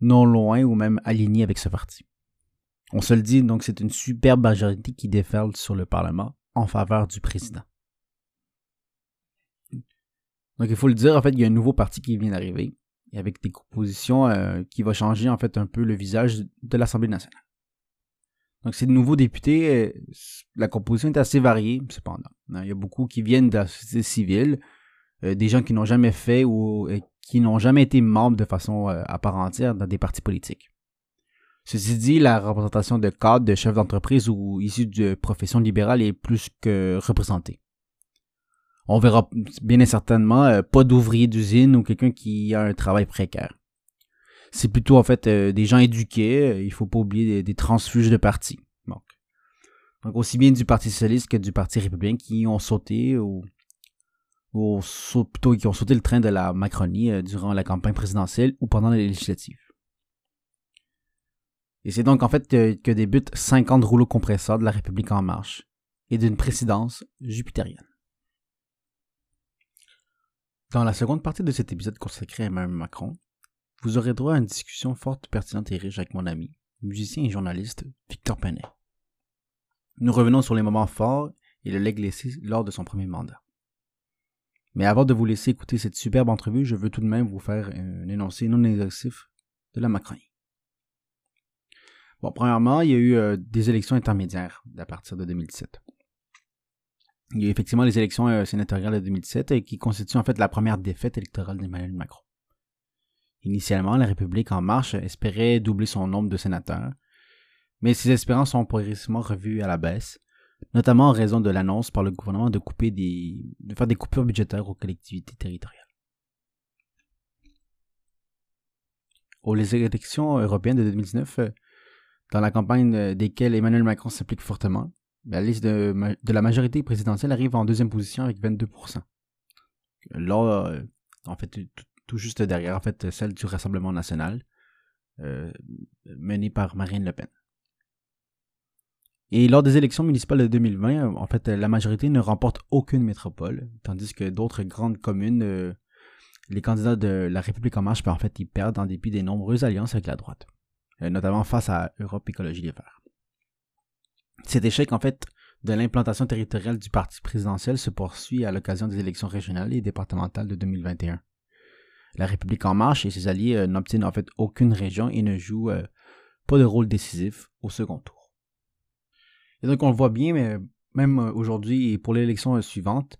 non loin ou même alignés avec ce parti. On se le dit, donc c'est une superbe majorité qui déferle sur le Parlement en faveur du président. Donc, il faut le dire, en fait, il y a un nouveau parti qui vient d'arriver et avec des compositions euh, qui va changer en fait un peu le visage de l'Assemblée nationale. Donc, ces nouveaux députés, euh, la composition est assez variée, cependant. Hein, Il y a beaucoup qui viennent de la société civile, euh, des gens qui n'ont jamais fait ou euh, qui n'ont jamais été membres de façon à part entière dans des partis politiques. Ceci dit, la représentation de cadres, de chefs d'entreprise ou issus de professions libérales est plus que représentée. On verra bien et certainement pas d'ouvrier d'usine ou quelqu'un qui a un travail précaire. C'est plutôt en fait euh, des gens éduqués, euh, il faut pas oublier des, transfuges de partis. Donc, donc aussi bien du Parti socialiste que du Parti républicain qui ont sauté ou, qui ont sauté le train de la Macronie euh, durant la campagne présidentielle ou pendant les législatives. Et c'est donc en fait que, que débutent 50 rouleaux compresseurs de la République en marche et d'une présidence jupitérienne. Dans la seconde partie de cet épisode consacré à Emmanuel Macron, vous aurez droit à une discussion forte, pertinente et riche avec mon ami, musicien et journaliste Victor Penet. Nous revenons sur les moments forts et le legs laissé lors de son premier mandat. Mais avant de vous laisser écouter cette superbe entrevue, je veux tout de même vous faire un énoncé non exhaustif de la Macronie. Bon, premièrement, il y a eu euh, des élections intermédiaires à partir de 2017. Il y a eu effectivement les élections euh, sénatoriales de 2017 euh, qui constituent en fait la première défaite électorale d'Emmanuel Macron. Initialement, la République en marche espérait doubler son nombre de sénateurs, mais ces espérances sont progressivement revues à la baisse, notamment en raison de l'annonce par le gouvernement de faire des coupures budgétaires aux collectivités territoriales. Aux élections européennes de 2019, euh, dans la campagne euh, desquelles Emmanuel Macron s'implique fortement, la liste de la majorité présidentielle arrive en deuxième position avec 22%. Là, euh, en fait, tout, juste derrière, en fait, celle du Rassemblement national, euh, menée par Marine Le Pen. Et lors des élections municipales de 2020, euh, en fait, la majorité ne remporte aucune métropole, tandis que d'autres grandes communes, euh, les candidats de la République en marche, ben, en fait, ils perdent en dépit des nombreuses alliances avec la droite, notamment face à Europe Écologie Les Verts. Cet échec, en fait, de l'implantation territoriale du parti présidentiel se poursuit à l'occasion des élections régionales et départementales de 2021. La République en marche et ses alliés euh, n'obtiennent en fait aucune région et ne jouent euh, pas de rôle décisif au second tour. Et donc on le voit bien, mais même euh, aujourd'hui et pour l'élection suivante,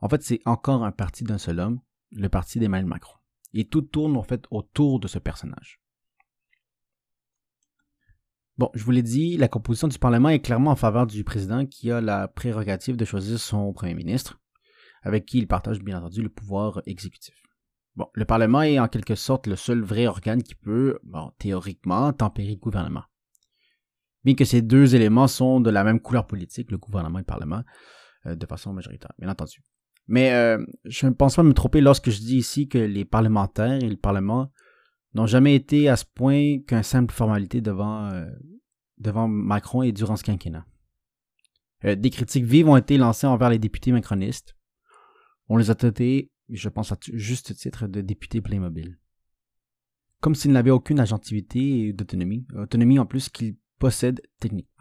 en fait c'est encore un parti d'un seul homme, le parti d'Emmanuel Macron. Et tout tourne en fait autour de ce personnage. Bon, je vous l'ai dit, la composition du Parlement est clairement en faveur du président qui a la prérogative de choisir son premier ministre, avec qui il partage bien entendu le pouvoir exécutif. Bon, le Parlement est en quelque sorte le seul vrai organe qui peut, bon, théoriquement, tempérer le gouvernement. Bien que ces deux éléments sont de la même couleur politique, le gouvernement et le Parlement, euh, de façon majoritaire, bien entendu. Mais euh, je ne pense pas me tromper lorsque je dis ici que les parlementaires et le Parlement n'ont jamais été à ce point qu'une simple formalité devant, euh, devant Macron et durant ce quinquennat. Des critiques vives ont été lancées envers les députés macronistes. On les a traités, je pense à juste titre, de députés Playmobil. Comme s'ils n'avaient aucune agentivité et d'autonomie, autonomie en plus qu'ils possèdent techniquement.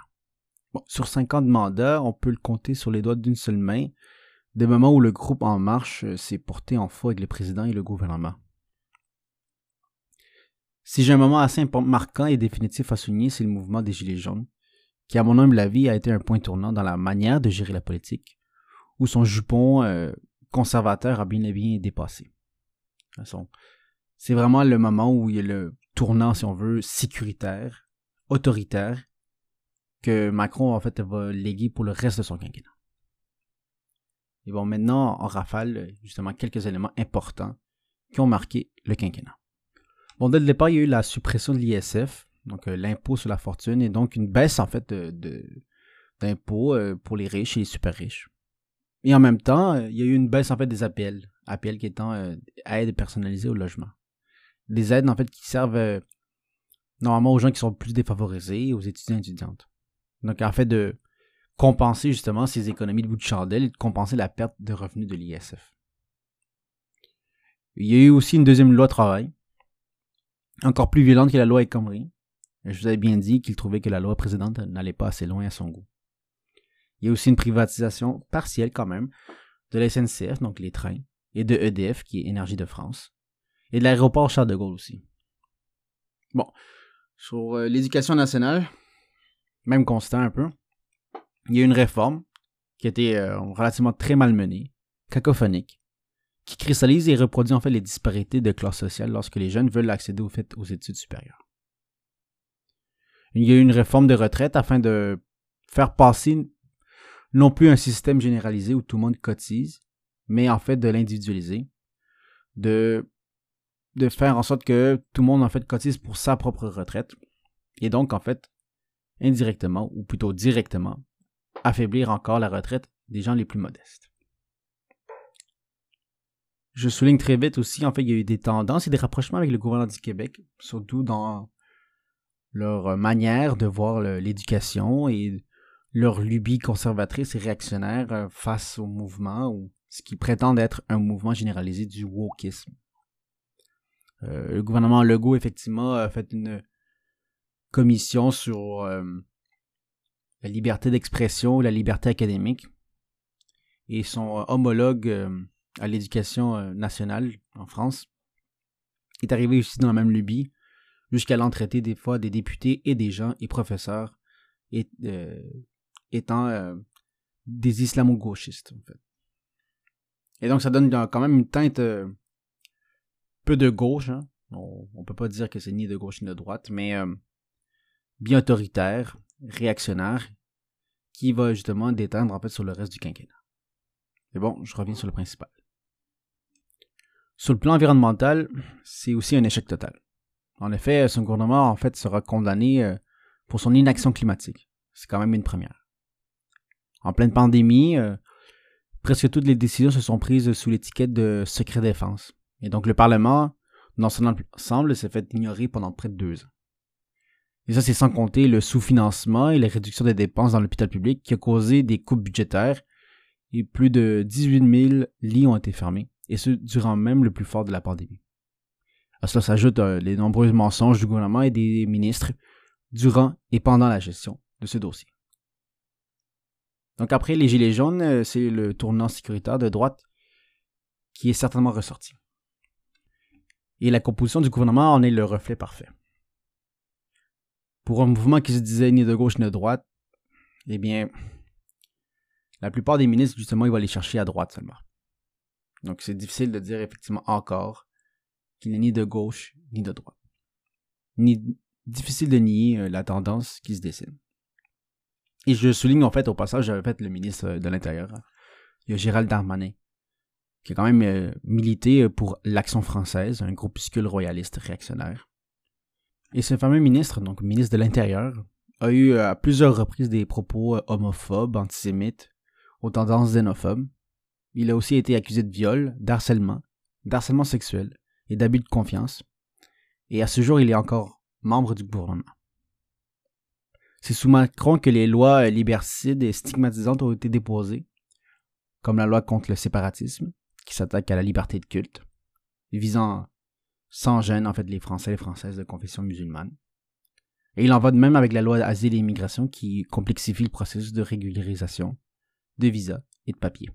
Sur 50 mandats, on peut le compter sur les doigts d'une seule main, des moments où le groupe En Marche euh, s'est porté en faux avec le président et le gouvernement. Si j'ai un moment assez marquant et définitif à souligner, c'est le mouvement des Gilets jaunes, qui, à mon humble avis, a été un point tournant dans la manière de gérer la politique, où son jupon euh, conservateur a bien et bien dépassé. C'est vraiment le moment où il y a le tournant, si on veut, sécuritaire, autoritaire, que Macron, en fait, va léguer pour le reste de son quinquennat. Et bon, maintenant, en rafale, justement, quelques éléments importants qui ont marqué le quinquennat. Bon, dès le départ, il y a eu la suppression de l'ISF, donc euh, l'impôt sur la fortune, et donc une baisse, en fait, d'impôts euh, pour les riches et les super riches. Et en même temps, euh, il y a eu une baisse, en fait, des APL. APL qui étant euh, aide personnalisée au logement. Des aides, en fait, qui servent euh, normalement aux gens qui sont plus défavorisés aux étudiants et étudiantes. Donc, en fait, de compenser justement ces économies de bout de chandelle et de compenser la perte de revenus de l'ISF. Il y a eu aussi une deuxième loi travail, encore plus violente que la loi El Khomri. Je vous avais bien dit qu'il trouvait que la loi précédente n'allait pas assez loin à son goût. Il y a aussi une privatisation partielle quand même de la SNCF, donc les trains, et de EDF, qui est Énergie de France, et de l'aéroport Charles de Gaulle aussi. Bon, sur euh, l'éducation nationale, même constat un peu. Il y a une réforme qui a été euh, relativement très malmenée, cacophonique, qui cristallise et reproduit en fait les disparités de classe sociale lorsque les jeunes veulent accéder aux études supérieures. Il y a eu une réforme de retraite afin de faire passer non plus un système généralisé où tout le monde cotise, mais en fait de l'individualiser, de, faire en sorte que tout le monde en fait cotise pour sa propre retraite, et donc en fait indirectement, ou plutôt directement, affaiblir encore la retraite des gens les plus modestes. Je souligne très vite aussi, en fait, il y a eu des tendances et des rapprochements avec le gouvernement du Québec, surtout dans leur manière de voir l'éducation et leur lubie conservatrice et réactionnaire euh, face au mouvement ou ce qui prétend être un mouvement généralisé du wokisme. Euh, le gouvernement Legault, effectivement, a fait une commission sur euh, la liberté d'expression, la liberté académique, et son homologue à l'éducation nationale en France est arrivé aussi dans la même lubie, jusqu'à l'entraiter des fois des députés et des gens et professeurs et, étant euh, des islamo-gauchistes. Et donc, ça donne quand même une teinte euh, peu de gauche. Hein. On, ne peut pas dire que c'est ni de gauche ni de droite, mais euh, bien autoritaire, réactionnaire, qui va justement déteindre en fait sur le reste du quinquennat. Mais bon, je reviens sur le principal. Sur le plan environnemental, c'est aussi un échec total. En effet, son gouvernement en fait sera condamné pour son inaction climatique. C'est quand même une première en pleine pandémie, euh, presque toutes les décisions se sont prises sous l'étiquette de secret défense. Et donc le Parlement, dans son ensemble, s'est fait ignorer pendant près de deux ans. Et ça, c'est sans compter le sous-financement et la réduction des dépenses dans l'hôpital public qui a causé des coupes budgétaires et plus de 18 000 lits ont été fermés, et ce durant même le plus fort de la pandémie. À cela s'ajoutent euh, les nombreux mensonges du gouvernement et des ministres durant et pendant la gestion de ce dossier. Donc après les Gilets jaunes, euh, c'est le tournant sécuritaire de droite qui est certainement ressorti. Et la composition du gouvernement en est le reflet parfait. Pour un mouvement qui se disait ni de gauche ni de droite, eh bien, la plupart des ministres, justement, ils vont aller chercher à droite seulement. Donc c'est difficile de dire effectivement encore qu'il n'est ni de gauche ni de droite. Ni difficile de nier euh, la tendance qui se dessine. Et je souligne en fait au passage, j'avais fait le ministre de l'Intérieur. Il y a Gérald Darmanin, qui a quand même euh, milité pour l'Action française, un groupuscule royaliste réactionnaire. Et ce fameux ministre, donc ministre de l'Intérieur, a eu euh, à plusieurs reprises des propos euh, homophobes, antisémites, aux tendances xénophobes. Il a aussi été accusé de viol, d'harcèlement, d'harcèlement sexuel et d'abus de confiance. Et à ce jour, il est encore membre du gouvernement. C'est sous Macron que les lois liberticides et stigmatisantes ont été déposées, comme la loi contre le séparatisme, qui s'attaque à la liberté de culte, visant sans gêne en fait les Français et les Françaises de confession musulmane. Et il en va de même avec la loi Asile et Immigration qui complexifie le processus de régularisation de visas et de papiers.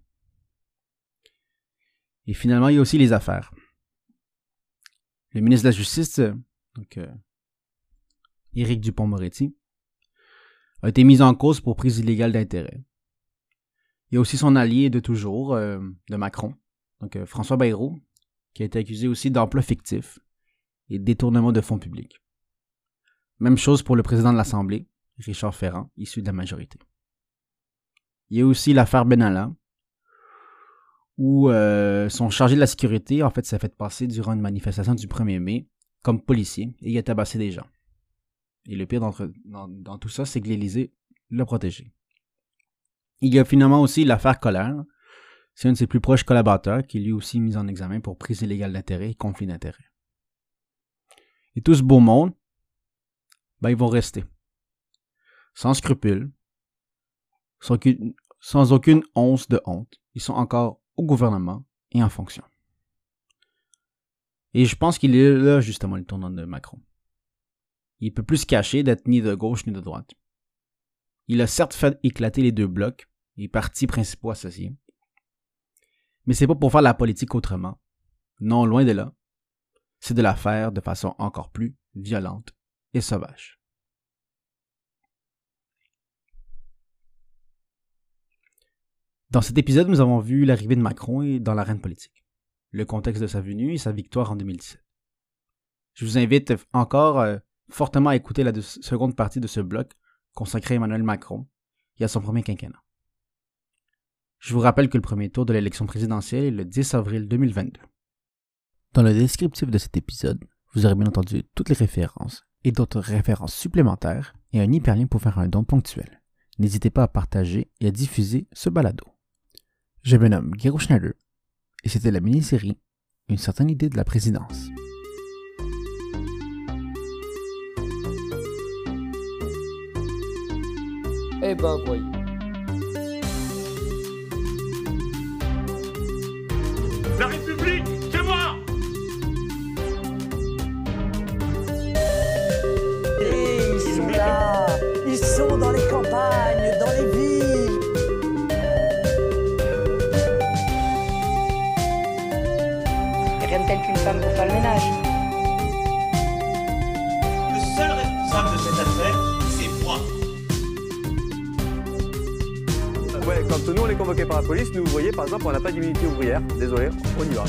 Et finalement, il y a aussi les affaires. Le ministre de la Justice, donc euh, Éric Dupont-Moretti, a été mis en cause pour prise illégale d'intérêt. Il y a aussi son allié de toujours, euh, de Macron, donc euh, François Bayrou, qui a été accusé aussi d'emploi fictif et détournement de fonds publics. Même chose pour le président de l'Assemblée, Richard Ferrand, issu de la majorité. Il y a aussi l'affaire Benalla, où euh, son chargé de la sécurité, en fait, s'est fait passer durant une manifestation du 1er mai comme policier et il a tabassé des gens. Et le pire dans, tout ça, c'est que l'Élysée l'a protégé. Il y a finalement aussi l'affaire Colère. C'est un de ses plus proches collaborateurs qui est lui aussi mis en examen pour prise illégale d'intérêt et conflit d'intérêt. Et tout ce beau monde, ben, ils vont rester. Sans scrupules, sans aucune, sans aucune once de honte. Ils sont encore au gouvernement et en fonction. Et je pense qu'il est là justement le tournant de Macron il peut plus se cacher d'être ni de gauche ni de droite. Il a certes fait éclater les deux blocs, les partis principaux associés, mais c'est pas pour faire la politique autrement. Non, loin de là. C'est de la faire de façon encore plus violente et sauvage. Dans cet épisode, nous avons vu l'arrivée de Macron dans l'arène politique, le contexte de sa venue et sa victoire en 2017. Je vous invite encore euh, fortement à écouter la seconde partie de ce bloc consacré à Emmanuel Macron et à son premier quinquennat. Je vous rappelle que le premier tour de l'élection présidentielle est le 10 avril 2022. Dans le descriptif de cet épisode, vous aurez bien entendu toutes les références et d'autres références supplémentaires et un hyperlien pour faire un don ponctuel. N'hésitez pas à partager et à diffuser ce balado. Je me nomme Gero Schneider et c'était la mini-série Une certaine idée de la présidence. Eh ben voyons. La République, c'est moi Et ils sont là. Ils sont dans les campagnes, dans les villes. Rien de tel qu'une femme pour faire le ménage. Quand nous on est convoqué par la police, nous, vous voyez, par exemple, on n'a pas d'immunité ouvrière. Désolé, on y va.